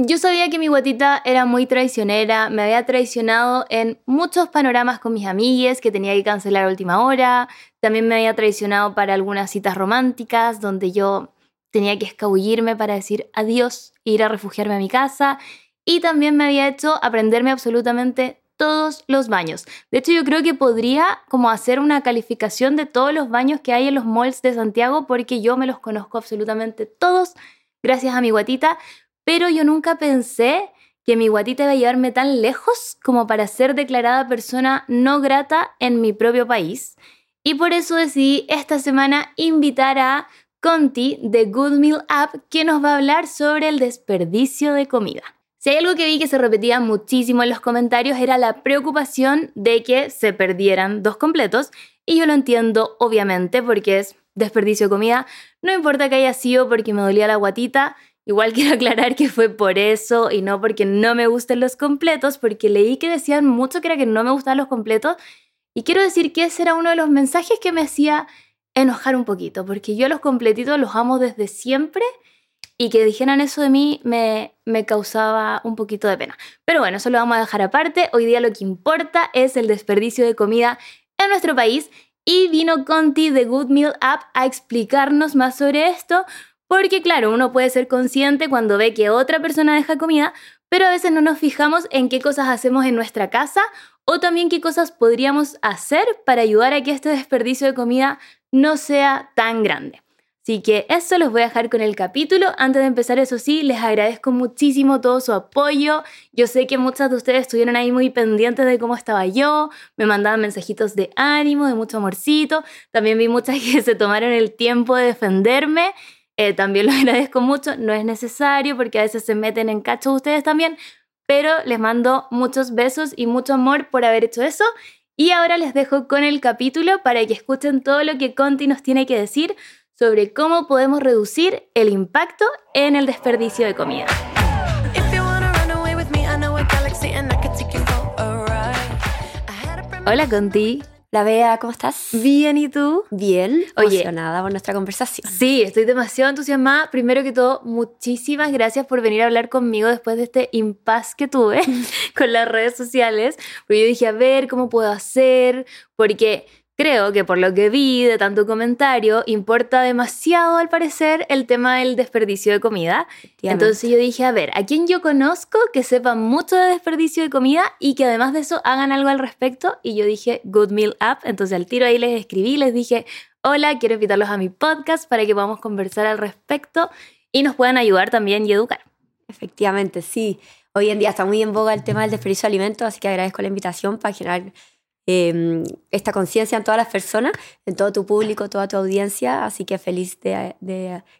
Yo sabía que mi guatita era muy traicionera, me había traicionado en muchos panoramas con mis amigues que tenía que cancelar a última hora, también me había traicionado para algunas citas románticas donde yo tenía que escabullirme para decir adiós e ir a refugiarme a mi casa. Y también me había hecho aprenderme absolutamente todos los baños. De hecho, yo creo que podría como hacer una calificación de todos los baños que hay en los malls de Santiago porque yo me los conozco absolutamente todos gracias a mi guatita, pero yo nunca pensé que mi guatita iba a llevarme tan lejos como para ser declarada persona no grata en mi propio país. Y por eso decidí esta semana invitar a Conti de Good Meal App que nos va a hablar sobre el desperdicio de comida. Si hay algo que vi que se repetía muchísimo en los comentarios era la preocupación de que se perdieran dos completos y yo lo entiendo obviamente porque es desperdicio de comida, no importa que haya sido porque me dolía la guatita, Igual quiero aclarar que fue por eso y no porque no me gusten los completos, porque leí que decían mucho que era que no me gustaban los completos. Y quiero decir que ese era uno de los mensajes que me hacía enojar un poquito, porque yo los completitos los amo desde siempre y que dijeran eso de mí me, me causaba un poquito de pena. Pero bueno, eso lo vamos a dejar aparte. Hoy día lo que importa es el desperdicio de comida en nuestro país y vino Conti de Good Meal App a explicarnos más sobre esto, porque claro, uno puede ser consciente cuando ve que otra persona deja comida, pero a veces no nos fijamos en qué cosas hacemos en nuestra casa o también qué cosas podríamos hacer para ayudar a que este desperdicio de comida no sea tan grande. Así que eso los voy a dejar con el capítulo. Antes de empezar, eso sí, les agradezco muchísimo todo su apoyo. Yo sé que muchas de ustedes estuvieron ahí muy pendientes de cómo estaba yo, me mandaban mensajitos de ánimo, de mucho amorcito. También vi muchas que se tomaron el tiempo de defenderme eh, también lo agradezco mucho, no es necesario porque a veces se meten en cacho ustedes también, pero les mando muchos besos y mucho amor por haber hecho eso. Y ahora les dejo con el capítulo para que escuchen todo lo que Conti nos tiene que decir sobre cómo podemos reducir el impacto en el desperdicio de comida. Hola Conti. La Bea, ¿cómo estás? Bien, ¿y tú? Bien, Oye, emocionada por nuestra conversación. Sí, estoy demasiado entusiasmada. Primero que todo, muchísimas gracias por venir a hablar conmigo después de este impasse que tuve con las redes sociales. Porque yo dije, a ver, ¿cómo puedo hacer? Porque Creo que por lo que vi de tanto comentario, importa demasiado al parecer el tema del desperdicio de comida. Entonces yo dije, a ver, ¿a quién yo conozco que sepa mucho de desperdicio de comida y que además de eso hagan algo al respecto? Y yo dije, Good Meal App. Entonces al tiro ahí les escribí, les dije, hola, quiero invitarlos a mi podcast para que podamos conversar al respecto y nos puedan ayudar también y educar. Efectivamente, sí. Hoy en día está muy en boga el tema del desperdicio de alimentos, así que agradezco la invitación para generar Em, esta conciencia en todas las personas, en todo tu público, toda tu audiencia. Así que feliz de,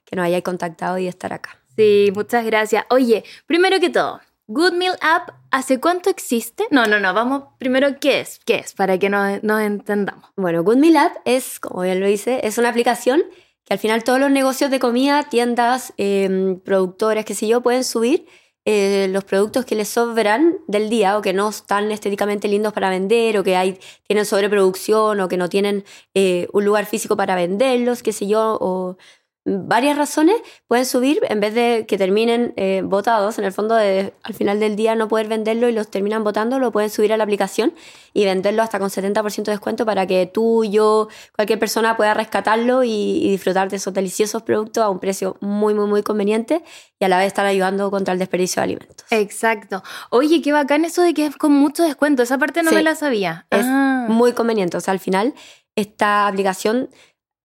que nos hayáis contactado y estar acá. Sí, muchas gracias. Oye, primero que todo, Good Meal App, ¿hace cuánto existe? No, no, no, vamos primero, ¿qué es? ¿Qué es? Para que nos, nos entendamos. Bueno, Good Meal App es, como bien lo dice, es una aplicación que al final todos los negocios de comida, tiendas, eh, productores, qué sé yo, pueden subir eh, los productos que les sobran del día o que no están estéticamente lindos para vender o que hay, tienen sobreproducción o que no tienen eh, un lugar físico para venderlos, qué sé yo, o varias razones pueden subir en vez de que terminen eh, votados. En el fondo, de, al final del día no poder venderlo y los terminan votando, lo pueden subir a la aplicación y venderlo hasta con 70% de descuento para que tú, yo, cualquier persona pueda rescatarlo y, disfrutar de esos deliciosos productos a un precio muy, muy, muy conveniente y a la vez estar ayudando contra el desperdicio de alimentos. Exacto. Oye, qué bacán eso de que es con mucho descuento. Esa parte no me la sabía. Es ah. muy conveniente. O sea, al final esta aplicación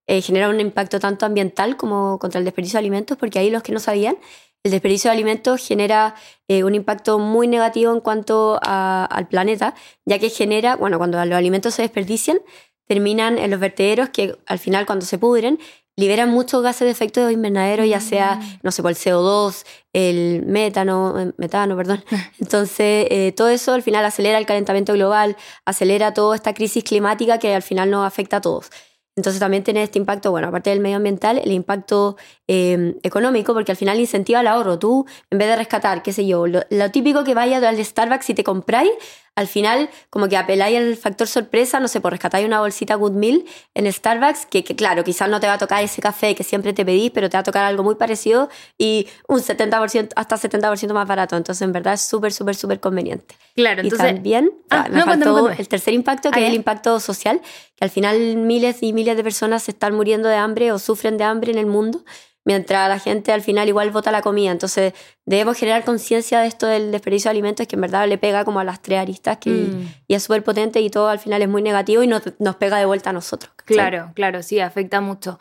eh, genera un impacto tanto ambiental como contra el desperdicio de alimentos, porque ahí los que no sabían, el desperdicio de alimentos genera eh, un impacto muy negativo en cuanto al planeta, ya que genera, bueno, cuando los alimentos se desperdician, terminan en los vertederos que al final cuando se pudren liberan muchos gases de efecto invernadero, ya sea, mm. no sé, por el CO2, el metano, eh, metano, perdón. Entonces, todo eso al final acelera el calentamiento global, acelera toda esta crisis climática que al final nos afecta a todos. Entonces también tiene este impacto, bueno, aparte del medioambiental, el impacto eh, económico porque al final incentiva el ahorro. Tú, en vez de rescatar, qué sé yo, lo, lo típico que vaya al Starbucks y te compráis, al final como que apeláis al factor sorpresa, no sé, por rescatar una bolsita Good Meal en Starbucks, que, que, claro, quizás no te va a tocar ese café que siempre te pedís, pero te va a tocar algo muy parecido y un 70%, hasta 70% más barato. Entonces, en verdad es súper, súper, súper conveniente. Claro, entonces... Y también, Ah, me no, cuéntame, faltó cuéntame. el tercer impacto, que Ah, es el ya. impacto social, que al final miles y miles de personas se están muriendo de hambre o sufren de hambre en el mundo, mientras la gente al final igual vota la comida. Entonces debemos generar conciencia de esto del desperdicio de alimentos, que en verdad le pega como a las tres aristas, que, Mm. y es súper potente y todo al final es muy negativo y nos, nos pega de vuelta a nosotros. ¿cachai? Claro, claro, sí, afecta mucho.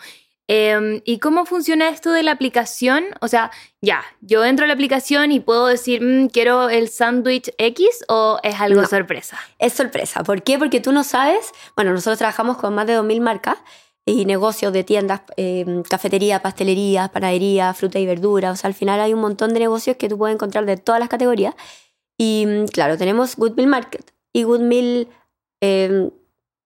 Eh, ¿Y cómo funciona esto de la aplicación? O sea, ya, yo entro a la aplicación y puedo decir, "Mm, quiero el sándwich X o es algo No. sorpresa. Es sorpresa. ¿Por qué? Porque tú no sabes. Bueno, nosotros trabajamos con más de 2.000 marcas y negocios de tiendas, eh, cafetería, pastelería, panadería, fruta y verdura. O sea, al final hay un montón de negocios que tú puedes encontrar de todas las categorías. Y mm, claro, tenemos Good Meal Market y Good Meal, eh,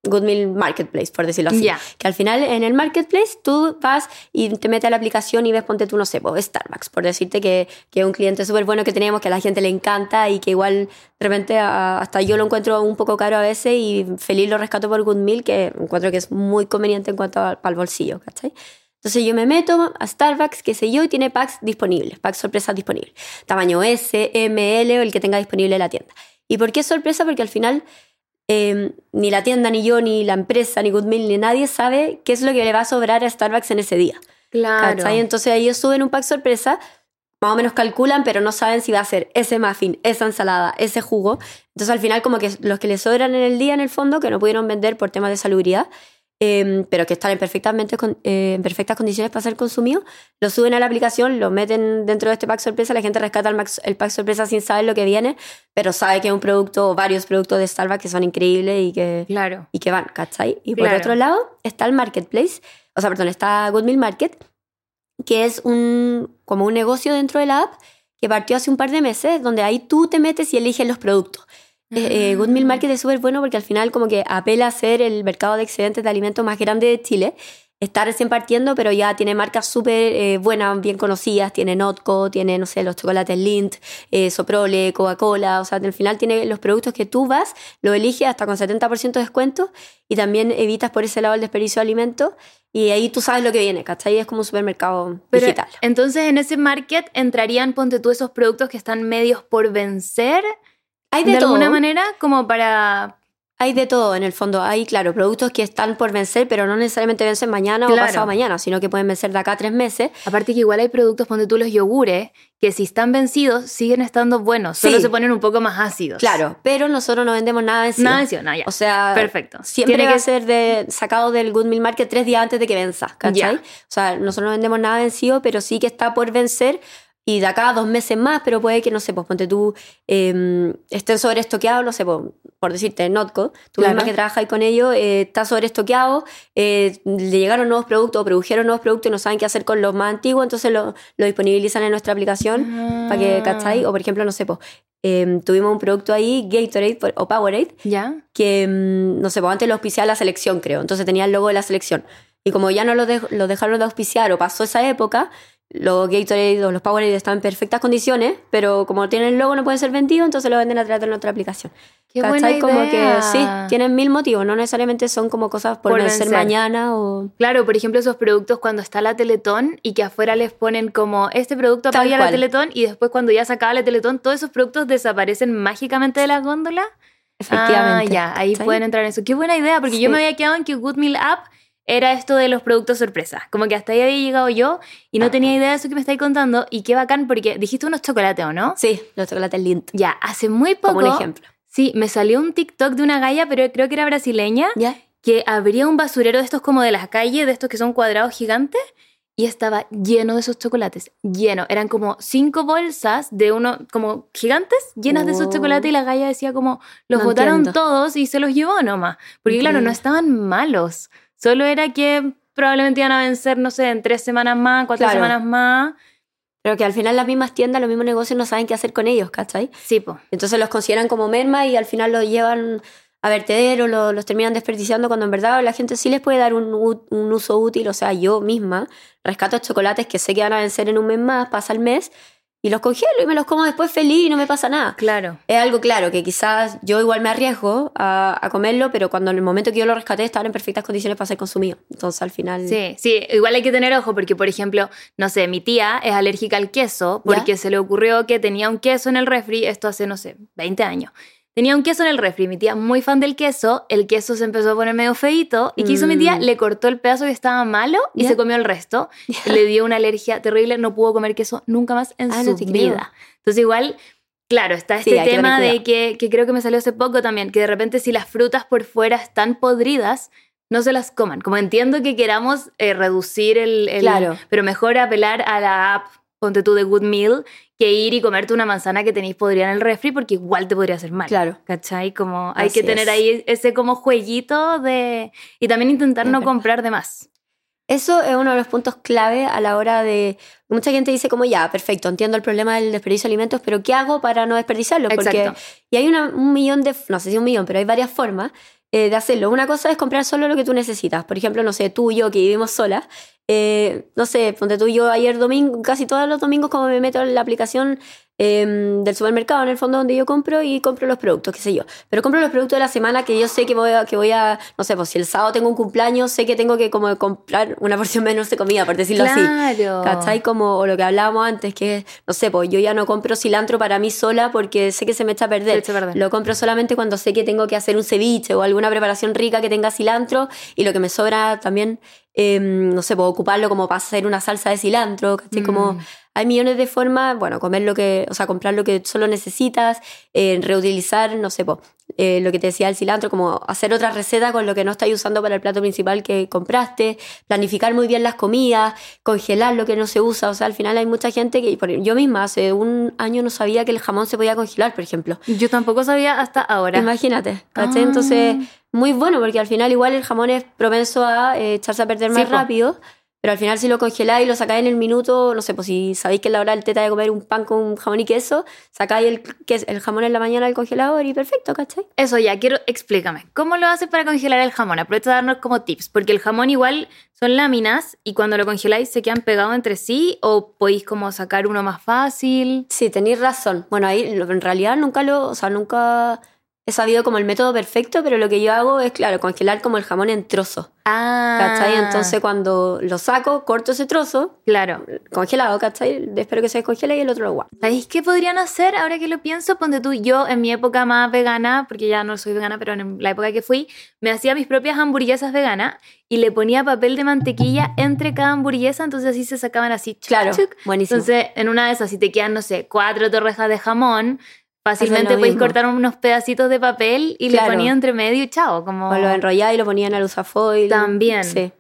Good Meal Marketplace, por decirlo así. Ya. Que al final en el marketplace tú vas y te metes a la aplicación y ves, ponte tú, no sé, pues, Starbucks, por decirte que, que es un cliente súper bueno que tenemos, que a la gente le encanta y que igual de repente a- hasta yo lo encuentro un poco caro a veces y feliz lo rescato por Good Meal, que encuentro que es muy conveniente en cuanto al bolsillo, ¿cachai? Entonces yo me meto a Starbucks, qué sé yo, y tiene packs disponibles, packs sorpresas disponibles. Tamaño S, M, L o el que tenga disponible la tienda. ¿Y por qué sorpresa? Porque al final eh, ni la tienda, ni yo, ni la empresa, ni Goodmill, ni nadie sabe qué es lo que le va a sobrar a Starbucks en ese día. Claro. ¿cachai? Entonces ellos suben un pack sorpresa, más o menos calculan, pero no saben si va a ser ese muffin, esa ensalada, ese jugo. Entonces al final como que los que les sobran en el día en el fondo, que no pudieron vender por temas de salubridad, eh, pero que están en, perfectamente eh, en perfectas condiciones para ser consumidos, lo suben a la aplicación, lo meten dentro de este pack sorpresa, la gente rescata el, max- el pack sorpresa sin saber lo que viene, pero sabe que es un producto o varios productos de Starbucks que son increíbles y que, Claro. y que van, ¿cachai? Y por Claro. otro lado está el marketplace, o sea, perdón, está Good Meal Market, que es un, como un negocio dentro de la app que partió hace un par de meses, donde ahí tú te metes y eliges los productos. Eh, eh, Good Meal Market es súper bueno porque al final como que apela a ser el mercado de excedentes de alimentos más grande de Chile. Está recién partiendo, pero ya tiene marcas súper eh, buenas, bien conocidas. Tiene Notco, tiene, no sé, los chocolates Lindt, eh, Soprole, Coca-Cola. O sea, al final tiene los productos que tú vas, lo eliges hasta con 70% de descuento y también evitas por ese lado el desperdicio de alimentos. Y ahí tú sabes lo que viene, ¿cachai? Es como un supermercado Pero digital. entonces en ese market entrarían, ponte tú, esos productos que están medios por vencer Hay de, de, todo. alguna manera, como para... Hay de todo en el fondo. Hay, claro, productos que están por vencer, pero no necesariamente vencen mañana Claro. o pasado mañana, sino que pueden vencer de acá a tres meses. Aparte que igual hay productos, ponte tú los yogures, que si están vencidos siguen estando buenos, solo Sí. se ponen un poco más ácidos. Claro, pero nosotros no vendemos nada vencido. Nada vencido, nada, ya. O sea, Perfecto. siempre Tiene va que ser de, sacado del Good Meal Market tres días antes de que venza, ¿cachai? Ya. O sea, nosotros no vendemos nada vencido, pero sí que está por vencer y de acá a dos meses más, pero puede que, no sé, pues ponte tú, eh, estén sobreestoqueados, no sé, pues, por decirte, Notco, tú Claro. misma que trabajas ahí con ellos, eh, está sobreestoqueado, eh, le llegaron nuevos productos o produjeron nuevos productos y no saben qué hacer con los más antiguos, entonces lo, lo disponibilizan en nuestra aplicación para que, ¿cachai? O por ejemplo, no sé, pues, eh, tuvimos un producto ahí, Gatorade o Powerade, ¿Ya? que, mm, no sé, pues antes lo auspiciaba la selección, creo. Entonces tenía el logo de la selección. Y como ya no lo, lo dejaron de auspiciar o pasó esa época, los Gatorade o los Powerade están en perfectas condiciones, pero como tienen el logo no pueden ser vendidos, entonces lo venden a través de nuestra aplicación. Qué ¿Cachai? buena Como idea. que sí, tienen mil motivos, no necesariamente son como cosas por, Por vencer, vencer. mañana o... Claro, por ejemplo, esos productos cuando está la Teletón y que afuera les ponen como este producto apaga la. Teletón y después cuando ya se acaba la Teletón, todos esos productos desaparecen mágicamente de la góndola. Efectivamente. Ah, ya, ahí ¿Cachai? pueden entrar en eso. Qué buena idea, porque yo Sí. me había quedado en que Good Meal App era esto de los productos sorpresa. Como que hasta ahí había llegado yo y no tenía idea de eso que me estáis contando. Y qué bacán, porque dijiste unos chocolates, ¿o no? Sí, los chocolates Lindt, Ya, hace muy poco. como un ejemplo. Sí, me salió un TikTok de una galla, pero creo que era brasileña, ¿Ya? que abría un basurero de estos como de las calles, de estos que son cuadrados gigantes, y estaba lleno de esos chocolates, lleno. Eran como cinco bolsas de uno, como gigantes, llenas de esos Oh. chocolates, y la galla decía como, los No botaron entiendo. todos y se los llevó nomás. Porque claro, no estaban malos, solo era que probablemente iban a vencer, no sé, en tres semanas más, cuatro Claro. semanas más. Pero que al final las mismas tiendas, los mismos negocios no saben qué hacer con ellos, ¿cachai? Sí, po. Entonces los consideran como merma y al final los llevan a vertedero, lo- los terminan desperdiciando cuando en verdad la gente sí les puede dar un uso útil. O sea, yo misma rescato chocolates que sé que van a vencer en un mes más, pasa el mes, y los congelo y me los como después feliz y no me pasa nada. Claro. Es algo claro que quizás yo igual me arriesgo a, a comerlo, pero cuando en el momento que yo lo rescaté estaban en perfectas condiciones para ser consumido. Entonces al final... Sí, sí, igual hay que tener ojo porque, por ejemplo, no sé, mi tía es alérgica al queso porque se le ocurrió que tenía un queso en el refri, esto hace, no sé, 20 años. Tenía un queso en el refri, mi tía muy fan del queso, el queso se empezó a poner medio feito y ¿qué hizo mi tía? Mm. Le cortó el pedazo que estaba malo y se comió el resto. Le dio una alergia terrible, no pudo comer queso nunca más en Ah, su no vida. Entonces igual, claro, está Sí, este que tema de que creo que me salió hace poco también, que de repente si las frutas por fuera están podridas, no se las coman. Como entiendo que queramos eh, reducir el, el- Claro. Pero mejor apelar a la app, ponte tú de Good Meal, que ir y comerte una manzana que tenéis podrida en el refri porque igual te podría hacer mal. Claro. ¿Cachai? Como hay Así que tener es. ahí ese como jueguito de... Y también intentar no comprar de más. Eso es uno de los puntos clave a la hora de... Mucha gente dice como, ya, perfecto, entiendo el problema del desperdicio de alimentos, pero ¿qué hago para no desperdiciarlo? Porque, Exacto. y hay una- un millón de, no sé si un millón, pero hay varias formas eh, de hacerlo. Una cosa es comprar solo lo que tú necesitas. Por ejemplo, no sé, tú y yo que vivimos solas, eh, no sé, ponte tú y yo ayer domingo, casi todos los domingos como me meto en la aplicación eh, del supermercado en el fondo donde yo compro y compro los productos, qué sé yo. Pero compro los productos de la semana que yo sé que voy a, que voy a no sé, pues si el sábado tengo un cumpleaños, sé que tengo que como comprar una porción menos de comida, por decirlo así. Claro. ¿Cachai? Como o lo que hablábamos antes, que no sé, pues yo ya no compro cilantro para mí sola porque sé que se me echa a perder. Se echa a perder. Lo compro solamente cuando sé que tengo que hacer un ceviche o alguna preparación rica que tenga cilantro y lo que me sobra también, eh, no sé, puedo ocuparlo como para hacer una salsa de cilantro, ¿cachai? Como Mm. hay millones de formas, bueno, comer lo que, o sea, comprar lo que solo necesitas, eh, reutilizar, no sé, po, eh, lo que te decía el cilantro, como hacer otra receta con lo que no estás usando para el plato principal que compraste, planificar muy bien las comidas, congelar lo que no se usa, o sea, al final hay mucha gente que, por- yo misma hace un año no sabía que el jamón se podía congelar, por ejemplo. Yo tampoco sabía hasta ahora. Imagínate, ¿cachai? Ah. Entonces, muy bueno, porque al final igual el jamón es propenso a eh, echarse a perder más rápido, pero al final si lo congeláis y lo sacáis en el minuto, no sé, pues si sabéis que es la hora del teta de comer un pan con jamón y queso, sacáis el, ques- el jamón en la mañana del congelador y perfecto, ¿cachai? Eso ya, quiero, explícame. ¿Cómo lo haces para congelar el jamón? Aprovecha de darnos como tips, porque el jamón igual son láminas y cuando lo congeláis se quedan pegados entre sí o podéis como sacar uno más fácil. Sí, tenéis razón. Bueno, ahí en realidad nunca lo, o sea, nunca he sabido como el método perfecto, pero lo que yo hago es, claro, congelar como el jamón en trozos, Ah, ¿cachai? Entonces cuando lo saco, corto ese trozo, Claro. congelado, ¿cachai? Espero que se descongele y el otro lo guardo. ¿Sabéis qué podrían hacer ahora que lo pienso? Ponte tú, yo en mi época más vegana, porque ya no soy vegana, pero en la época que fui, me hacía mis propias hamburguesas veganas y le ponía papel de mantequilla entre cada hamburguesa, entonces así se sacaban así. chuc, Claro, chuc. buenísimo. Entonces, en una de esas, si te quedan, no sé, cuatro torrejas de jamón, fácilmente podéis cortar unos pedacitos de papel y Claro. le ponía entre medio y chao, como... O lo enrollaba y lo ponían al usafoil. También. Sí.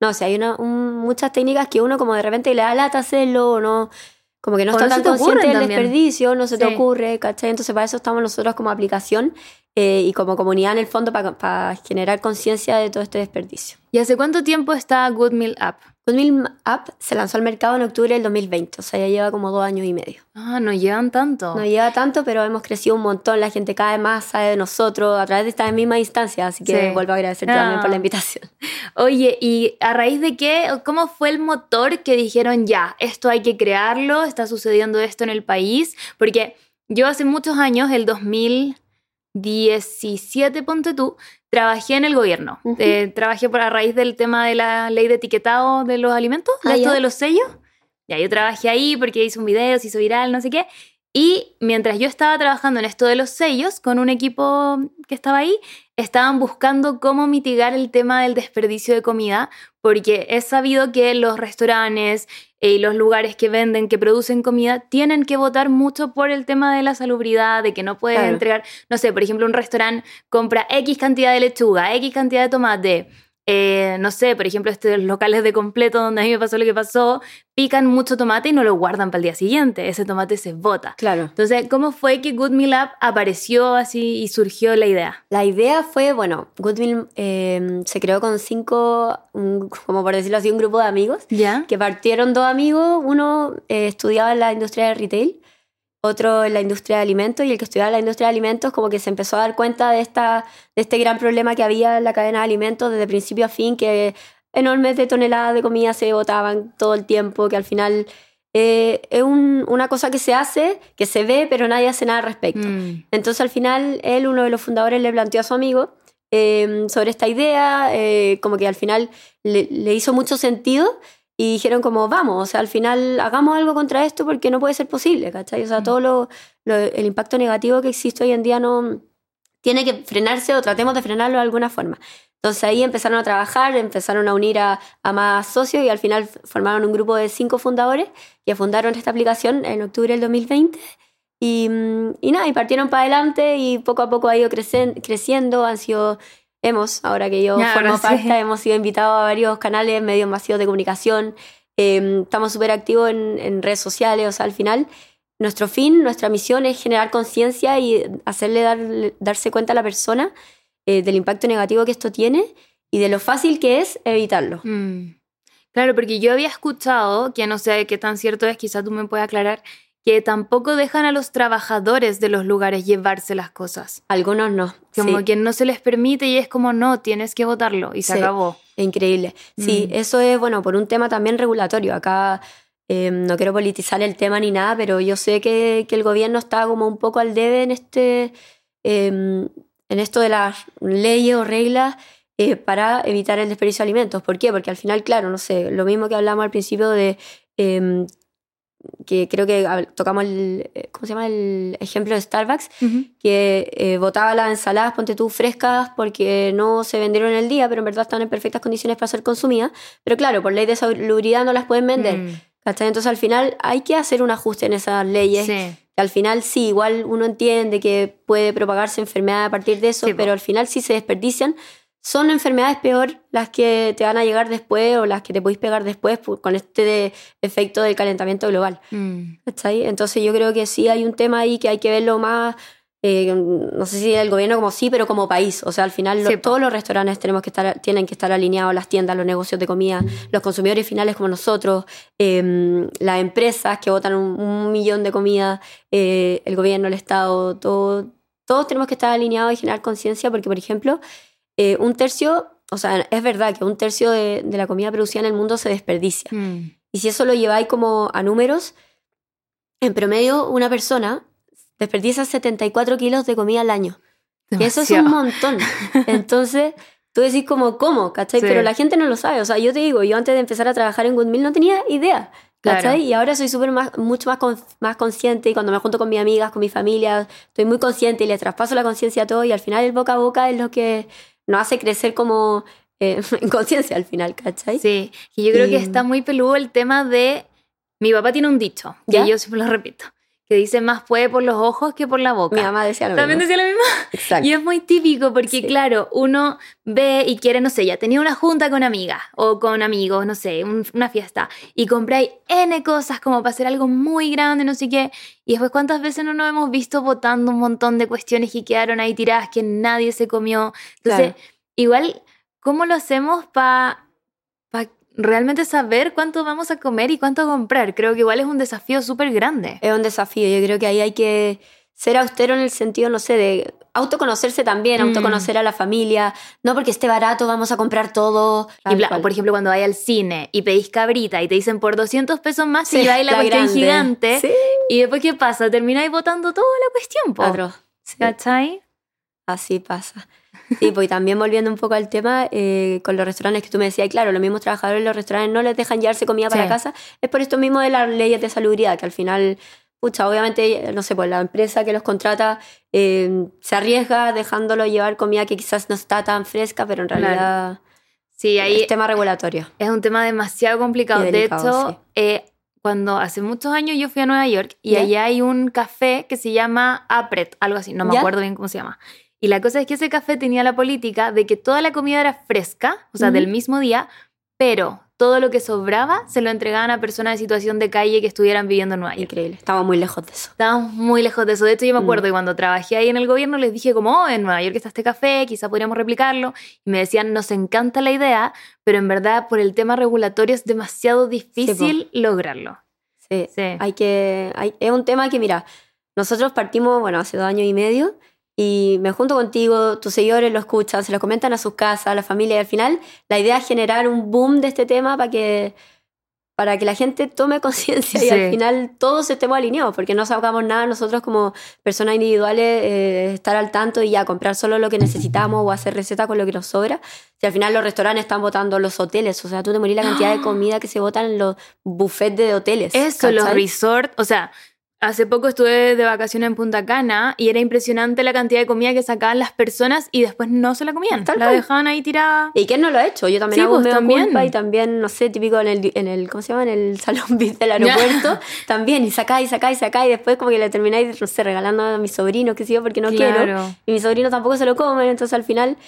No, o sea, hay una, un- muchas técnicas que uno como de repente le da lata hacerlo o no... Como que no O está no tan te consciente del desperdicio, no se te Sí. ocurre, ¿cachai? Entonces para eso estamos nosotros como aplicación eh, y como comunidad en el fondo para, para generar conciencia de todo este desperdicio. ¿Y hace cuánto tiempo está Good Meal App? Goodmeal App se lanzó al mercado en octubre del 2020, o sea, ya lleva como dos años y medio. Ah, no llevan tanto. No lleva tanto, pero hemos crecido un montón, la gente cada vez más sabe de nosotros a través de estas mismas instancias, así que Sí. vuelvo a agradecerte Ah. también por la invitación. Oye, ¿y a raíz de qué? ¿Cómo fue el motor que dijeron ya, esto hay que crearlo, está sucediendo esto en el país? Porque yo hace muchos años, el 2017, ponte tú, trabajé en el gobierno. Eh, trabajé por a raíz del tema de la ley de etiquetado de los alimentos, de Ah, esto ya. de los sellos. Ya, yo trabajé ahí porque hice un video, se hizo viral, no sé qué. Y mientras yo estaba trabajando en esto de los sellos con un equipo que estaba ahí, estaban buscando cómo mitigar el tema del desperdicio de comida, porque es sabido que los restaurantes y los lugares que venden, que producen comida, tienen que votar mucho por el tema de la salubridad, de que no puedes Claro. entregar, no sé, por ejemplo, un restaurante compra X cantidad de lechuga, X cantidad de tomate. Eh, no sé, por ejemplo, estos locales de completo donde a mí me pasó lo que pasó, pican mucho tomate y no lo guardan para el día siguiente. Ese tomate se bota. Claro. Entonces, ¿cómo fue que Good Meal App apareció así y surgió la idea? La idea fue, bueno, Goodwill eh, se creó con cinco, un- como por decirlo así, un grupo de amigos, ¿Ya? que partieron dos amigos, uno eh, estudiaba en la industria de retail otro en la industria de alimentos y el que estudiaba la industria de alimentos como que se empezó a dar cuenta de, esta, de este gran problema que había en la cadena de alimentos desde principio a fin, que enormes de toneladas de comida se botaban todo el tiempo, que al final eh, es una cosa que se hace, que se ve, pero nadie hace nada al respecto. Mm. Entonces al final él, uno de los fundadores, le planteó a su amigo em, sobre esta idea, eh, como que al final le, le hizo mucho sentido y dijeron como, vamos, o sea, al final hagamos algo contra esto porque no puede ser posible, ¿cachai? O sea, mm. todo lo, el impacto negativo que existe hoy en día no tiene que frenarse o tratemos de frenarlo de alguna forma. Entonces ahí empezaron a trabajar, empezaron a unir a, a, más socios y al final formaron un grupo de cinco fundadores que fundaron esta aplicación en octubre del 2020. Y, mm, y nada, y partieron para adelante y poco a poco ha ido creciendo, han sido hemos, ahora que yo formo parte, hemos sido invitados a varios canales, medios masivos de comunicación, em, estamos súper activos en, redes sociales, o sea, al final nuestro fin, nuestra misión es generar conciencia y hacerle dar, darse cuenta a la persona eh, del impacto negativo que esto tiene y de lo fácil que es evitarlo. Mm. Claro, porque yo había escuchado, que no sé qué tan cierto es, quizá tú me puedas aclarar, que tampoco dejan a los trabajadores de los lugares llevarse las cosas. Algunos no. Como que no se les permite y es como, no, tienes que votarlo y se acabó. Increíble. Sí, mm. eso es, bueno, por un tema también regulatorio. Acá em, no quiero politizar el tema ni nada, pero yo sé que, el gobierno está como un poco al debe en, este, em, en esto de las leyes o reglas eh, para evitar el desperdicio de alimentos. ¿Por qué? Porque al final, claro, no sé, lo mismo que hablamos al principio de em, que creo que tocamos el, eh, ¿cómo se llama? el ejemplo de Starbucks, que eh, botaba las ensaladas, ponte tú, frescas porque no se vendieron en el día, pero en verdad están en perfectas condiciones para ser consumidas. Pero claro, por ley de salubridad no las pueden vender. Mm. Entonces al final hay que hacer un ajuste en esas leyes. Que al final sí, igual uno entiende que puede propagarse enfermedad a partir de eso, pero al final sí se desperdician son enfermedades peor las que te van a llegar después o las que te podéis pegar después con este efecto del calentamiento global. Mm. Entonces yo creo que sí hay un tema ahí que hay que verlo más, eh, no sé si el gobierno como sí, pero como país. O sea, al final todos los restaurantes tenemos que estar, tienen que estar alineados, las tiendas, los negocios de comida, los consumidores finales como nosotros, em, las empresas que votan un, millón de comida, eh, el gobierno, el Estado, todo, todos tenemos que estar alineados y generar conciencia porque, por ejemplo, eh, un tercio, o sea, es verdad que un tercio de, la comida producida en el mundo se desperdicia. Mm. Y si eso lo lleváis como a números, en promedio una persona desperdicia 74 kilos de comida al año. Y eso es un montón. Entonces, tú decís como, ¿cómo? ¿Cachai? Pero la gente no lo sabe. O sea, yo te digo, yo antes de empezar a trabajar en Goodmill no tenía idea. ¿Cachai? Y ahora soy súper más, mucho más, más consciente y cuando me junto con mis amigas, con mi familia, estoy muy consciente y le traspaso la conciencia a todo y al final el boca a boca es lo que nos hace crecer como eh, en conciencia al final, ¿cachai? Sí, y yo creo que está muy peludo el tema de... Mi papá tiene un dicho, que yo siempre lo repito, que dice más puede por los ojos que por la boca. Mi mamá decía lo También decía lo mismo. Exacto. Y es muy típico porque, claro, uno ve y quiere, no sé, ya tenía una junta con amigas o con amigos, no sé, una fiesta, y compráis N cosas como para hacer algo muy grande, no sé qué. Y después, ¿cuántas veces no nos hemos visto votando un montón de cuestiones que quedaron ahí tiradas que nadie se comió? Entonces, igual, ¿cómo lo hacemos para realmente saber cuánto vamos a comer y cuánto comprar. Creo que igual es un desafío súper grande. Es un desafío, yo creo que ahí hay que ser austero en el sentido, no sé, de autoconocerse también, mm. autoconocer a la familia, no porque esté barato vamos a comprar todo. Y por ejemplo, cuando vais al cine y pedís cabrita y te dicen por 200 pesos más si vais la, la cuestión gigante, y después ¿qué pasa? Termináis botando toda la cuestión, po. ¿Cachai? Así pasa. Sí, pues también volviendo un poco al tema, eh, con los restaurantes que tú me decías, y claro, los mismos trabajadores de los restaurantes no les dejan llevarse comida para casa, es por esto mismo de las leyes de salubridad, que al final, pucha, obviamente, no sé, pues la empresa que los contrata eh, se arriesga dejándolo llevar comida que quizás no está tan fresca, pero en realidad... Sí, ahí es tema regulatorio. Es un tema demasiado complicado. de hecho, eh, cuando hace muchos años yo fui a Nueva York y allá hay un café que se llama Apret, algo así, no me acuerdo bien cómo se llama. Y la cosa es que ese café tenía la política de que toda la comida era fresca, o sea, del mismo día, pero todo lo que sobraba se lo entregaban a personas de situación de calle que estuvieran viviendo en Nueva York. Increíble, estábamos muy lejos de eso. Estábamos muy lejos de eso. De hecho, yo me acuerdo que cuando trabajé ahí en el gobierno les dije como, oh, en Nueva York está este café, quizá podríamos replicarlo. Y me decían, nos encanta la idea, pero en verdad por el tema regulatorio es demasiado difícil lograrlo. Sí, sí. Hay que, hay, es un tema que, mira, nosotros partimos, bueno, hace dos años y medio y me junto contigo, tus seguidores lo escuchan, se lo comentan a sus casas, a la familia y al final la idea es generar un boom de este tema para que para que la gente tome conciencia y al final todos estemos alineados, porque no sacamos nada nosotros como personas individuales eh, estar al tanto y ya comprar solo lo que necesitamos o hacer receta con lo que nos sobra. Si al final los restaurantes están votando los hoteles, o sea, tú te morís la cantidad de comida que se votan en los buffets de hoteles. Eso, los resorts, o sea, Hace poco estuve de vacaciones en Punta Cana y era impresionante la cantidad de comida que sacaban las personas y después no se la comían. la dejaban ahí tirada. ¿Y quién no lo ha hecho? Yo también hago pues, también. culpa y también, no sé, típico en el, en el ¿cómo se llama? En el salón VIP del aeropuerto. también, y sacáis, sacáis, sacáis y después como que le termináis, no sé, regalando a mis sobrinos, que sé yo, porque no quiero. Y mis sobrinos tampoco se lo comen, entonces al final...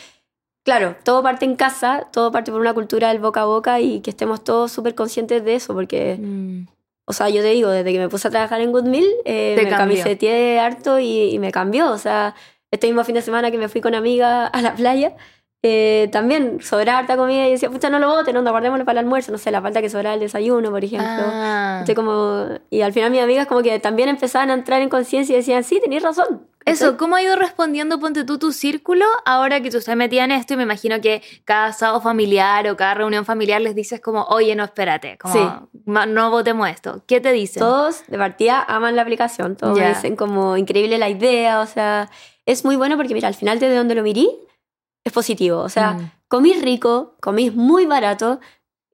Claro, todo parte en casa, todo parte por una cultura del boca a boca y que estemos todos súper conscientes de eso, porque... Mm. O sea, yo te digo, desde que me puse a trabajar en Goodmill, eh, me camiseteé harto y, me cambió. O sea, este mismo fin de semana que me fui con amiga a la playa, eh, también sobra harta comida y decía, pucha, no lo boten, no, guardémoslo para el almuerzo, no sé, la falta que sobra el desayuno, por ejemplo. Ah. como, y al final mis amigas como que también empezaban a entrar en conciencia y decían, sí, tenéis razón, eso, ¿cómo ha ido respondiendo, ponte tú, tu círculo ahora que tú estás metida en esto y me imagino que cada sábado familiar o cada reunión familiar les dices como, oye, no, espérate, como, no votemos esto. ¿Qué te dicen? Todos de partida aman la aplicación, todos dicen como increíble la idea, o sea, es muy bueno porque mira, al final desde donde lo mirí es positivo, o sea, mm. comís rico, comís muy barato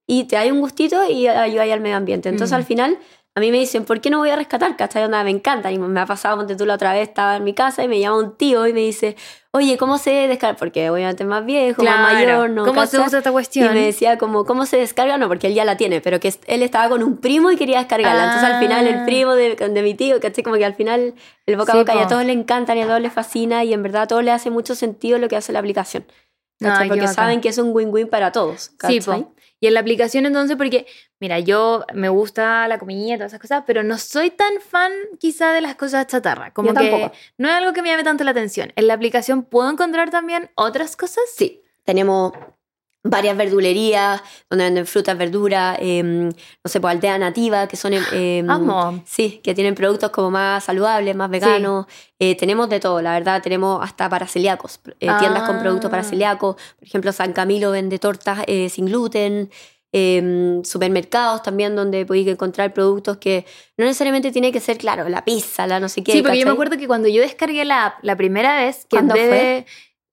y te hay un gustito y ayudáis al medio ambiente. Entonces al mm. final a mí me dicen, ¿por qué no voy a rescatar? ¿Cachai? Onda, me encanta. Y me ha pasado, ponte tú la otra vez, estaba en mi casa y me llama un tío y me dice, oye, ¿cómo se descarga? Porque obviamente es más viejo, más mayor, ¿no? ¿Cómo se usa esta cuestión? Y me decía como, ¿cómo se descarga? No, porque él ya la tiene, pero que él estaba con un primo y quería descargarla. Entonces al final el ah. primo de, de mi tío, ¿cachai? Como que al final el boca a boca y a todos le encantan y a todos les fascina y en verdad a todos le hace mucho sentido lo que hace la aplicación. porque saben que es un win-win para todos. ¿cachai? Sí, y en la aplicación entonces, porque, mira, yo me gusta la comida y todas esas cosas, pero no soy tan fan quizá de las cosas chatarra. Como que no es algo que me llame tanto la atención. En la aplicación puedo encontrar también otras cosas. Sí, tenemos varias verdulerías donde venden frutas, verduras, em, no sé, pues aldea nativa, que son... Eh, Sí, que tienen productos como más saludables, más veganos. Eh, tenemos de todo, la verdad, tenemos hasta para celíacos, eh, tiendas con productos para ah. celíacos. Por ejemplo, San Camilo vende tortas eh, sin gluten. Supermercados también donde podéis encontrar productos que no necesariamente tiene que ser, claro, la pizza, la no sé qué. Sí, porque yo me acuerdo que cuando yo descargué la app la primera vez, que en vez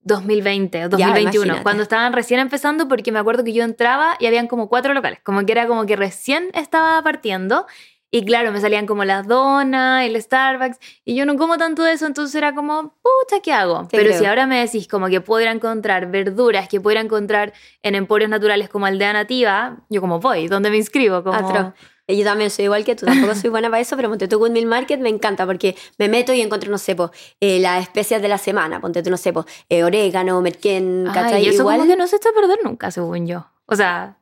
2020 o 2021, cuando estaban recién empezando, porque me acuerdo que yo entraba y habían como cuatro locales, como que era como que recién estaba partiendo. Y claro, me salían como las donas, el Starbucks, y yo no como tanto de eso, entonces era como, pucha, ¿qué hago? Pero si ahora me decís como que pudiera encontrar verduras que pudiera encontrar en emporios naturales como Aldea Nativa, yo como voy, ¿dónde me inscribo? Como... Yo también soy igual que tú, tampoco soy buena para eso, pero ponte tú Mill Market me encanta porque me meto y encuentro, no sé, eh, las especias de la semana, ponte tú, no sé, eh, orégano, merquén, ¿cachai? Y eso igual, como que no se está a perder nunca, según yo. O sea...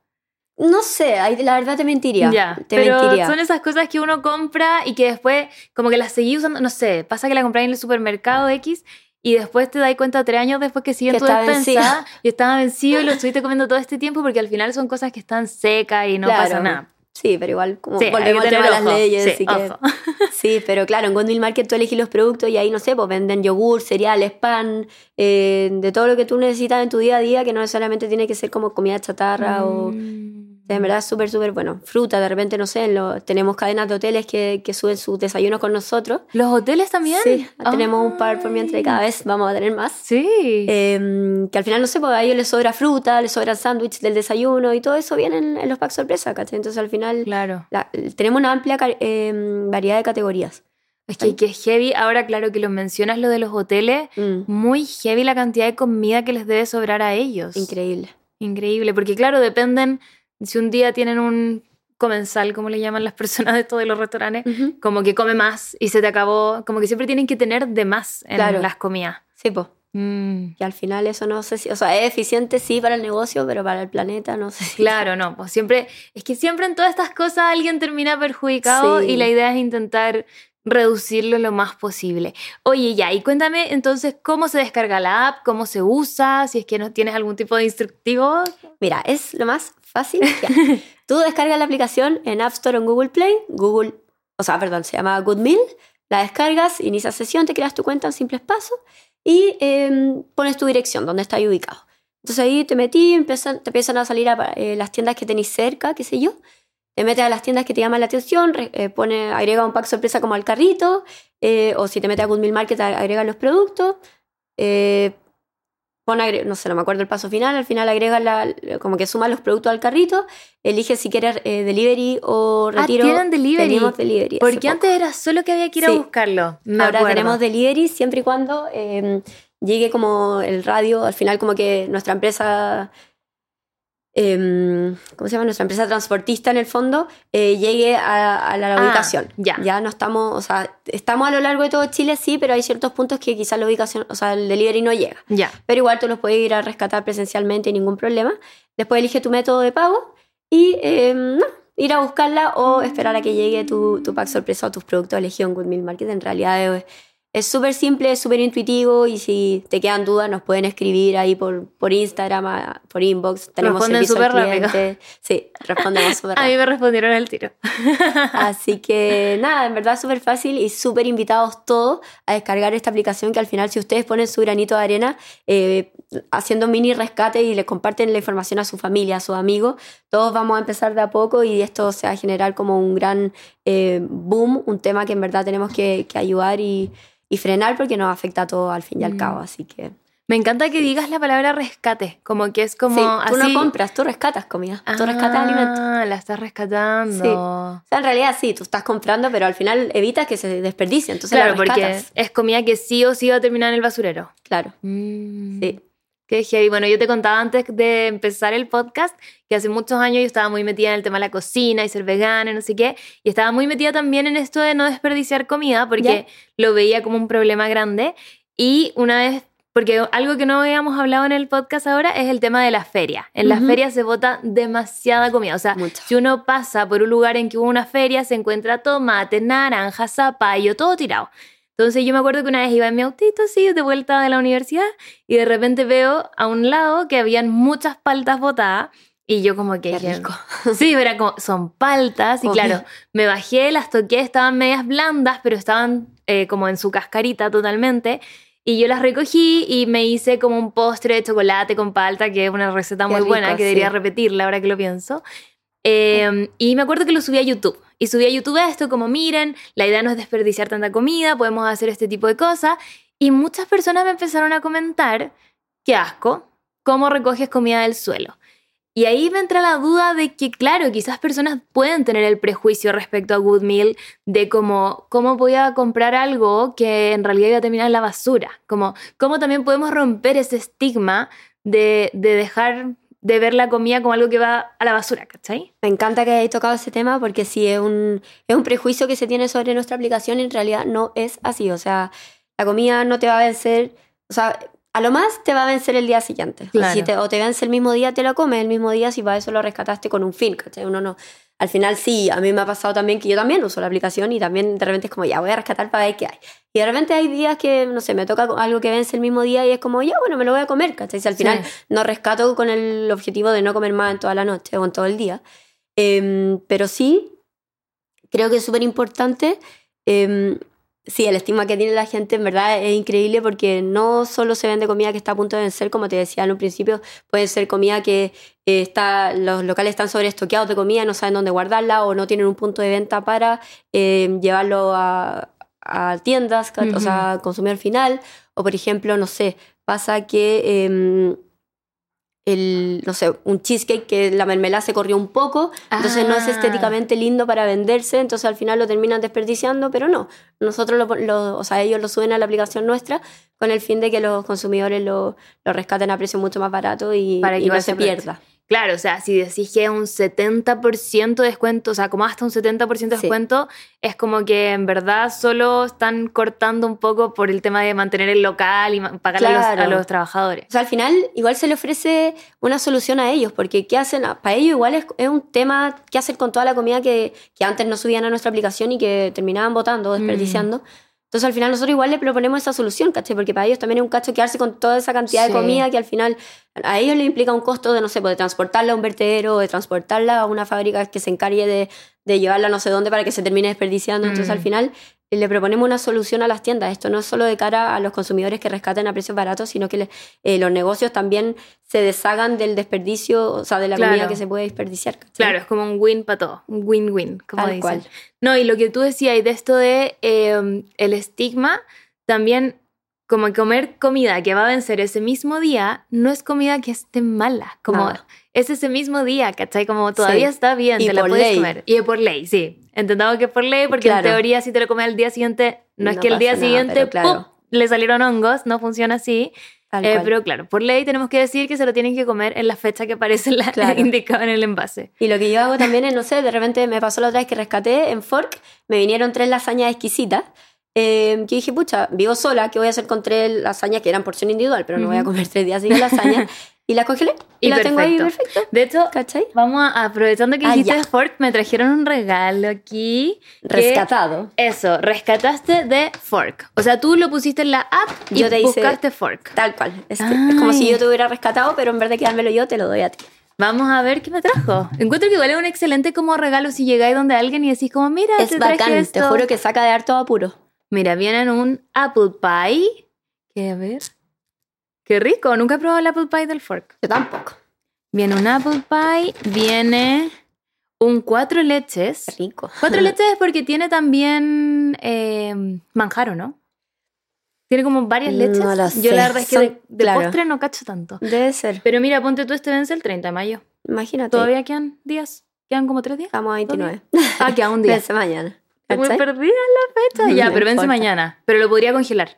No sé, la verdad te mentiría. Ya, te pero son esas cosas que uno compra y que después como que las seguís usando, no sé, pasa que la compras en el supermercado X y después te das cuenta tres años después que siguen tu despensa y estaba vencido y lo estuviste comiendo todo este tiempo porque al final son cosas que están secas y no pasa nada. Sí, pero igual como volvemos a las leyes. Sí, sí, pero claro, en Goodwill Market tú elegís los productos y ahí, no sé, pues venden yogur, cereales, pan, eh, de todo lo que tú necesitas en tu día a día, que no necesariamente tiene que ser como comida chatarra o mm. En verdad es súper, súper bueno. Fruta, de repente, no sé, lo, tenemos cadenas de hoteles que, que, suben sus desayunos con nosotros. ¿Los hoteles también? Sí, tenemos un par por mientras y cada vez vamos a tener más. Sí. Em, que al final, no sé, porque a ellos les sobra fruta, les sobra sándwich del desayuno y todo eso viene en, los packs sorpresa, ¿cachai? Entonces al final claro. tenemos una amplia em, variedad de categorías. Es que, que, es heavy, ahora claro que lo mencionas lo de los hoteles, mm. muy heavy la cantidad de comida que les debe sobrar a ellos. Increíble. Increíble, porque claro, dependen si un día tienen un comensal, como le llaman las personas de todos los restaurantes, como que come más y se te acabó, como que siempre tienen que tener de más en las comidas. Sí, pues. Y al final eso no sé si, o sea, es eficiente sí para el negocio, pero para el planeta no sé si. Claro, no, pues siempre, es que siempre en todas estas cosas alguien termina perjudicado y la idea es intentar reducirlo lo más posible. Oye, ya, y cuéntame entonces cómo se descarga la app, cómo se usa, si es que no tienes algún tipo de instructivo. Mira, es lo más fácil. Tú descargas la aplicación en App Store o en Google Play, Google, o sea, perdón, se llama Good Meal, La descargas, inicias sesión, te creas tu cuenta en simples pasos y em, pones tu dirección, donde está ubicado. Entonces ahí te metí, empiezan, te empiezan a salir a, eh, las tiendas que tenéis cerca, qué sé yo. Te metes a las tiendas que te llaman la atención, eh, pone, agrega un pack sorpresa como al carrito, eh, o si te metes a Good Market, agrega los productos. Pone, no sé, no me acuerdo el paso final, al final agrega la, como que suma los productos al carrito, elige si quieres delivery o ah, retiro. Ah, tienen delivery. Tenemos delivery. Porque antes era solo que había que ir a buscarlo. Ahora tenemos delivery siempre y cuando em, llegue como el radio, al final como que nuestra empresa, eh, ¿cómo se llama? Nuestra empresa transportista en el fondo, eh, llegue a, la, ah, ubicación. Ya. Ya no estamos, o sea, estamos a lo largo de todo Chile, sí, pero hay ciertos puntos que quizás la ubicación, o sea, el delivery no llega. Ya. Pero igual tú los puedes ir a rescatar presencialmente, ningún problema. Después elige tu método de pago y, em, no, ir a buscarla o esperar a que llegue tu, tu pack sorpresa o tus productos elegidos en Good Meal Market. En realidad es es súper simple, es súper intuitivo y si te quedan dudas nos pueden escribir ahí por, por Instagram, por inbox. Tenemos Responden súper rápido. Sí, respondemos súper rápido. A mí me respondieron al tiro. Así que nada, en verdad súper fácil y súper invitados todos a descargar esta aplicación que al final si ustedes ponen su granito de arena eh, haciendo mini rescate y le comparten la información a su familia, a sus amigos, todos vamos a empezar de a poco y esto se va a generar como un gran eh, boom, un tema que en verdad tenemos que, que ayudar y y frenar porque nos afecta a todo al fin y al cabo, mm. así que... Me encanta que digas la palabra rescate, como que es como sí, tú no compras, tú rescatas comida, tú rescatas ah, alimento. la estás rescatando. O sea, en realidad sí, tú estás comprando, pero al final evitas que se desperdicie, entonces Claro, la porque es comida que sí o sí va a terminar en el basurero. Claro, mm. sí. Qué heavy. Bueno, yo te contaba antes de empezar el podcast que hace muchos años yo estaba muy metida en el tema de la cocina y ser vegana y no sé qué. Y estaba muy metida también en esto de no desperdiciar comida porque lo veía como un problema grande. Y una vez, porque algo que no habíamos hablado en el podcast ahora es el tema de la feria. En las ferias se bota demasiada comida. O sea, si uno pasa por un lugar en que hubo una feria, se encuentra tomate, naranja, zapallo, todo tirado. Entonces yo me acuerdo que una vez iba en mi autito así de vuelta de la universidad y de repente veo a un lado que habían muchas paltas botadas y yo como que... Qué rico. Sí, era como, son paltas y claro, me bajé, las toqué, estaban medias blandas, pero estaban eh, como en su cascarita totalmente. Y yo las recogí y me hice como un postre de chocolate con palta, que es una receta muy buena, que debería repetirla ahora que lo pienso. Em, y me acuerdo que lo subí a YouTube. Y subí a YouTube esto como, miren, la idea no es desperdiciar tanta comida, podemos hacer este tipo de cosas. Y muchas personas me empezaron a comentar, qué asco, cómo recoges comida del suelo. Y ahí me entra la duda de que, claro, quizás personas pueden tener el prejuicio respecto a Good Meal de cómo, cómo voy a comprar algo que en realidad iba a terminar en la basura. Como, cómo también podemos romper ese estigma de, de dejar de ver la comida como algo que va a la basura, ¿cachai? Me encanta que hayáis tocado ese tema porque si es un, es un prejuicio que se tiene sobre nuestra aplicación, en realidad no es así. O sea, la comida no te va a vencer, o sea, a lo más te va a vencer el día siguiente. Si te, o te vence el mismo día, te lo comes el mismo día si para eso lo rescataste con un fin, ¿cachai? Uno no, al final sí, a mí me ha pasado también que yo también uso la aplicación y también de repente es como, ya voy a rescatar para ver qué hay. Y de repente hay días que, no sé, me toca algo que vence el mismo día y es como, ya, bueno, me lo voy a comer, ¿cachai? Si al final no rescato con el objetivo de no comer más en toda la noche o en todo el día. Em, pero sí, creo que es súper importante em, Sí, el estigma que tiene la gente en verdad es increíble porque no solo se vende comida que está a punto de vencer, como te decía en un principio, puede ser comida que eh, está, los locales están sobreestoqueados de comida, no saben dónde guardarla o no tienen un punto de venta para eh, llevarlo a, tiendas, o sea, consumir final. O por ejemplo, no sé, pasa que em, el, no sé, un cheesecake que la mermelada se corrió un poco, entonces no es ah. estéticamente lindo para venderse, entonces al final lo terminan desperdiciando, pero no, nosotros lo, o sea, ellos lo suben a la aplicación nuestra con el fin de que los consumidores lo, lo rescaten a precio mucho más barato y, para que no se pierda. Claro, o sea, si decís que un 70% de descuento, o sea, como hasta un 70% de descuento, es como que en verdad solo están cortando un poco por el tema de mantener el local y pagar a, los, trabajadores. O sea, al final igual se le ofrece una solución a ellos, porque ¿qué hacen? Para ellos igual es, un tema, ¿qué hacer con toda la comida que, que, antes no subían a nuestra aplicación y que terminaban botando, desperdiciando? Mm. Entonces al final nosotros igual le proponemos esa solución, ¿cachai? Porque para ellos también es un cacho quedarse con toda esa cantidad de comida que al final a ellos les implica un costo de, no sé, pues, de transportarla a un vertedero, de transportarla a una fábrica que se encargue de, de llevarla no sé dónde para que se termine desperdiciando. Entonces al mm. final le proponemos una solución a las tiendas. Esto no es solo de cara a los consumidores que rescaten a precios baratos, sino que eh, los negocios también se deshagan del desperdicio, o sea, de la comida que se puede desperdiciar. Claro, es como un win para todo, un win-win, como Tal Cual. No, y lo que tú decías, y de esto de em, el estigma, también como comer comida que va a vencer ese mismo día, no es comida que esté mala, como es ese mismo día, ¿cachai? Como todavía está bien, te la puedes comer. Y por ley, sí. Entendamos que por ley, porque en teoría si te lo comes al día siguiente, no, es que el día siguiente le salieron hongos, no funciona así. Eh, pero claro, por ley tenemos que decir que se lo tienen que comer en la fecha que aparece la, indicada en el envase. Y lo que yo hago también es, no sé, de repente me pasó la otra vez que rescaté en Fork, me vinieron tres lasañas exquisitas eh, que dije, pucha, vivo sola, ¿qué voy a hacer con tres lasañas que eran porción individual? Pero no voy a comer tres días sin lasaña. y la congelé y, la tengo ahí perfecto. De hecho, ¿cachai? Vamos a, aprovechando que ah, dijiste Fork, me trajeron un regalo aquí. Rescatado. eso, rescataste de Fork. O sea, tú lo pusiste en la app y yo te buscaste Fork. Tal cual. Es, es, como si yo te hubiera rescatado, pero en vez de quedármelo yo, te lo doy a ti. Vamos a ver qué me trajo. Encuentro que igual es un excelente como regalo si llegáis donde alguien y decís como, mira, es te bacán, esto. te juro que saca de harto apuro. Mira, viene en un apple pie. Que a ver. Qué rico, nunca he probado el apple pie del fork. Yo tampoco. Viene un apple pie, viene un cuatro leches. rico. Cuatro leches es porque tiene también eh, manjaro, ¿no? Tiene como varias leches. No lo Yo la verdad es que de, postre no cacho tanto. Debe ser. Pero mira, ponte tú este vence el 30 de mayo. Imagínate. ¿Todavía quedan días? ¿Quedan como tres días? Estamos a 29. Ah, queda un día. Vence mañana. Muy perdida la fecha. ya, pero vence mañana. Pero lo podría congelar.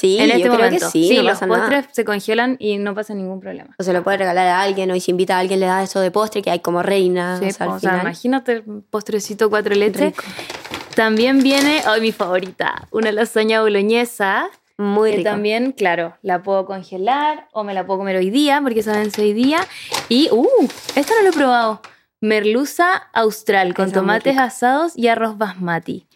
Sí, en este momento. sí, sí los postres se congelan y no pasa ningún problema. O se lo puede regalar a alguien o si invita a alguien le da eso de postre que hay como reina. Sí, o sea, imagínate postrecito cuatro leches. También viene, oh, mi favorita, una lasaña boloñesa. Muy rica. También, claro, la puedo congelar o me la puedo comer hoy día porque esa vence hoy día. Y, uh, esta no lo he probado merluza austral con tomates asados y arroz basmati.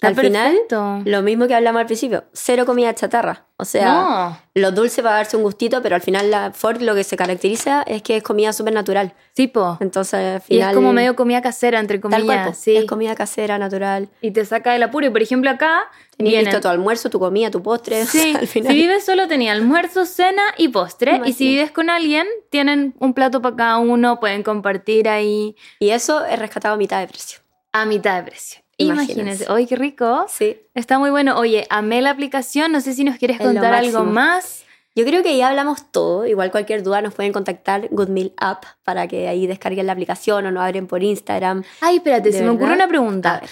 Al final, lo mismo que hablamos al principio, cero comida chatarra. O sea, lo dulce va a darse un gustito, pero al final la Ford lo que se caracteriza es que es comida súper natural. Tipo. Entonces, al final... Y es como medio comida casera, entre comillas. sí. Es comida casera, natural. Y te saca del apuro. Y por ejemplo acá... Tienes listo tu almuerzo, tu comida, tu postre. Sí, al final. si vives solo tenía almuerzo, cena y postre. Y si vives con alguien, tienen un plato para cada uno, pueden compartir ahí. Y eso es rescatado a mitad de precio. A mitad de precio. Imagínense. Oye, qué rico. Sí. Está muy bueno. Oye, amé la aplicación. No sé si nos quieres contar algo más. Yo creo que ya hablamos todo. Igual cualquier duda nos pueden contactar Good Meal App para que ahí descarguen la aplicación o nos abren por Instagram. Ay, espérate, se me ocurre una pregunta.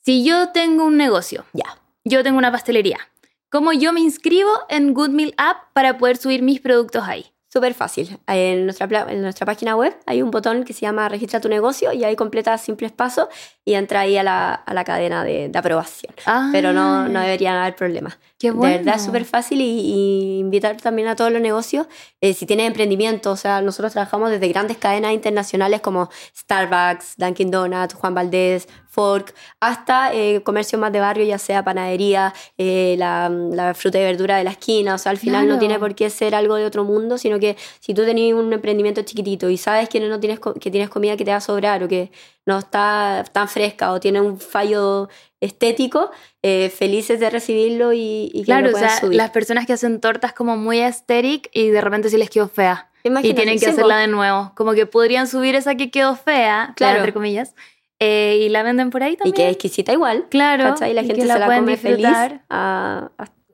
Si yo tengo un negocio, ya. Yo tengo una pastelería. ¿Cómo yo me inscribo en Good Meal App para poder subir mis productos ahí? Súper fácil. En nuestra, en nuestra página web hay un botón que se llama Registra tu negocio y ahí completa simples pasos y entra ahí a la, a la cadena de, de aprobación. Pero no, no ah. debería haber problema. Qué bueno. De verdad es súper fácil y, invitar también a todos los negocios. Eh, si tienen emprendimiento, o sea, nosotros trabajamos desde grandes cadenas internacionales como Starbucks, Dunkin' Donuts, Juan Valdés, Fork, hasta eh, comercio más de barrio, ya sea panadería, eh, la, la, fruta y verdura de la esquina. O sea, al final no tiene por qué ser algo de otro mundo, sino que si tú tenés un emprendimiento chiquitito y sabes que no tienes, que tienes comida que te va a sobrar o que no está tan fresca o tiene un fallo estético, eh, felices de recibirlo y, y que claro, lo o sea, las personas que hacen tortas como muy estéticas y de repente sí les quedó fea. y tienen que hacerla de nuevo. Como que podrían subir esa que quedó fea, claro. entre comillas, eh, y la venden por ahí también. Y que es exquisita igual. Claro. Y la gente se la, come feliz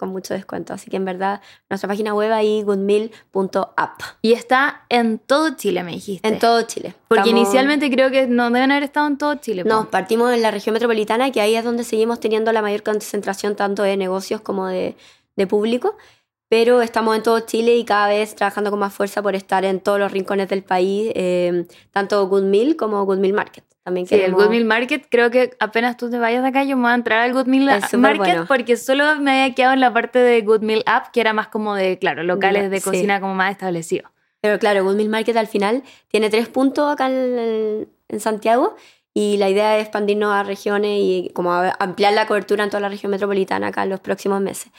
con mucho descuento. Así que en verdad, nuestra página web ahí, goodmeal.app. Y está en todo Chile, me dijiste. En todo Chile. Porque inicialmente creo que no deben haber estado en todo Chile. No, partimos en la región metropolitana, que ahí es donde seguimos teniendo la mayor concentración tanto de negocios como de, de público pero estamos en todo Chile y cada vez trabajando con más fuerza por estar en todos los rincones del país, eh, tanto Good Meal como Good Meal Market. También sí, el Good Meal Market, creo que apenas tú te vayas de acá, yo me voy a entrar al Good Meal Market porque solo me había quedado en la parte de Good Meal App, que era más como de, claro, locales de cocina como más establecidos. Pero claro, Good Meal Market al final tiene tres puntos acá en, en Santiago y la idea es expandirnos a regiones y como ampliar la cobertura en toda la región metropolitana acá en los próximos meses.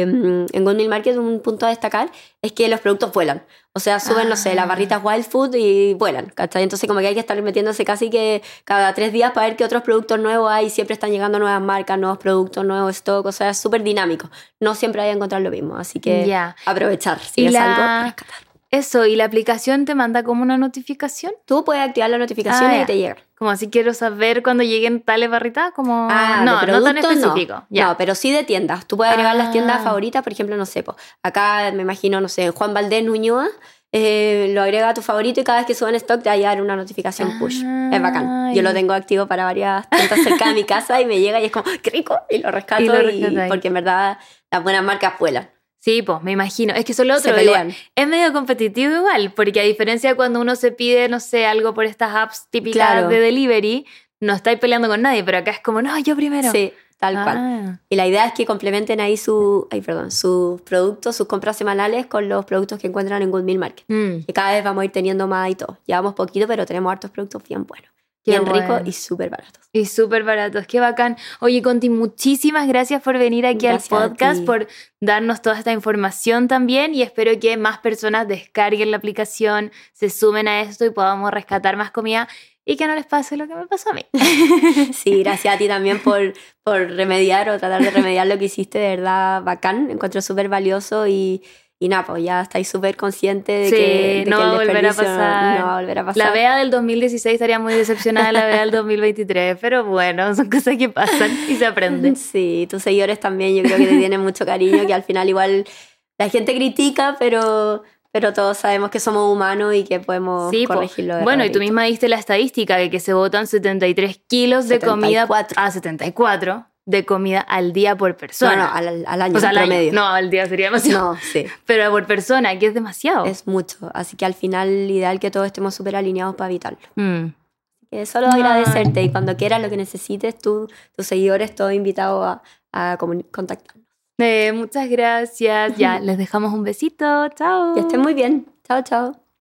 Em, en Good Meal Market un punto a destacar es que los productos vuelan. O sea, suben, no sé, las Ah. barritas Wild Food y vuelan, ¿cachai? Entonces como que hay que estar metiéndose casi que cada tres días para ver qué otros productos nuevos hay. Siempre están llegando nuevas marcas, nuevos productos, nuevos stock. O sea, es súper dinámico. No siempre hay a encontrar lo mismo. Así que aprovechar. Si Y es la- algo, rescatar. Eso, ¿y la aplicación te manda como una notificación? Tú puedes activar las notificaciones Ah, ya. y te llega. Como si quiero saber cuando lleguen tales barritas, como... Ah, no, de no tan específico. Ya. No, pero sí de tiendas. Tú puedes agregar las tiendas Ah. favoritas, por ejemplo, no sé, po, acá me imagino, no sé, Juan Valdés Nuñoa, eh, lo agrega a tu favorito y cada vez que suban stock te va a llegar una notificación push. Es bacán. Yo lo tengo activo para varias tiendas cerca de mi casa y me llega y es como, qué rico, y lo rescato, Y lo y- rescatáis. porque en verdad las buenas marcas vuelan. Sí, pues me imagino. Es que eso es lo Se otro. igual-. Es medio competitivo igual, porque a diferencia de cuando uno se pide, no sé, algo por estas apps típicas Claro. de delivery, no estáis peleando con nadie, pero acá es como, no, yo primero. Sí, tal cual. Ah. Y la idea es que complementen ahí su, ay, perdón, sus productos, sus compras semanales con los productos que encuentran en Good Meal Market. Mm, que cada vez vamos a ir teniendo más y todo. Llevamos poquito, pero tenemos hartos productos bien buenos. Bien bueno. ricos y súper baratos. Y súper baratos, qué bacán. Oye, Conti, muchísimas gracias por venir aquí Gracias al podcast, por darnos toda esta información también y espero que más personas descarguen la aplicación, se sumen a esto y podamos rescatar más comida y que no les pase lo que me pasó a mí. Sí, gracias a ti también por, por remediar o tratar de remediar lo que hiciste, de verdad bacán. Encuentro súper valioso y, y nada, pues ya estáis súper conscientes de Sí, que, de no que va a volver a pasar. no va a volver a pasar. La Bea del 2016 estaría muy decepcionada de la Bea del 2023, pero bueno, son cosas que pasan y se aprende. Sí, tus seguidores también yo creo que te tienen mucho cariño, que al final igual la gente critica, pero, pero todos sabemos que somos humanos y que podemos Sí, corregirlo. de bueno, y tú misma diste la estadística de que se botan 73 kilos de comida 74. a 74 de comida al día por No, persona. no, al, al año o sea, al año. promedio. No, al día sería demasiado. No, sí. Pero por persona, que es demasiado. Es mucho. Así que al final, ideal que todos estemos súper alineados para evitarlo. Mm. Que solo agradecerte y cuando quieras lo que necesites, tú, tus seguidores, todos invitados a, a contactarnos. Eh, muchas gracias. Ya, les dejamos un besito. Chao. Que estén muy bien. Chao, chao.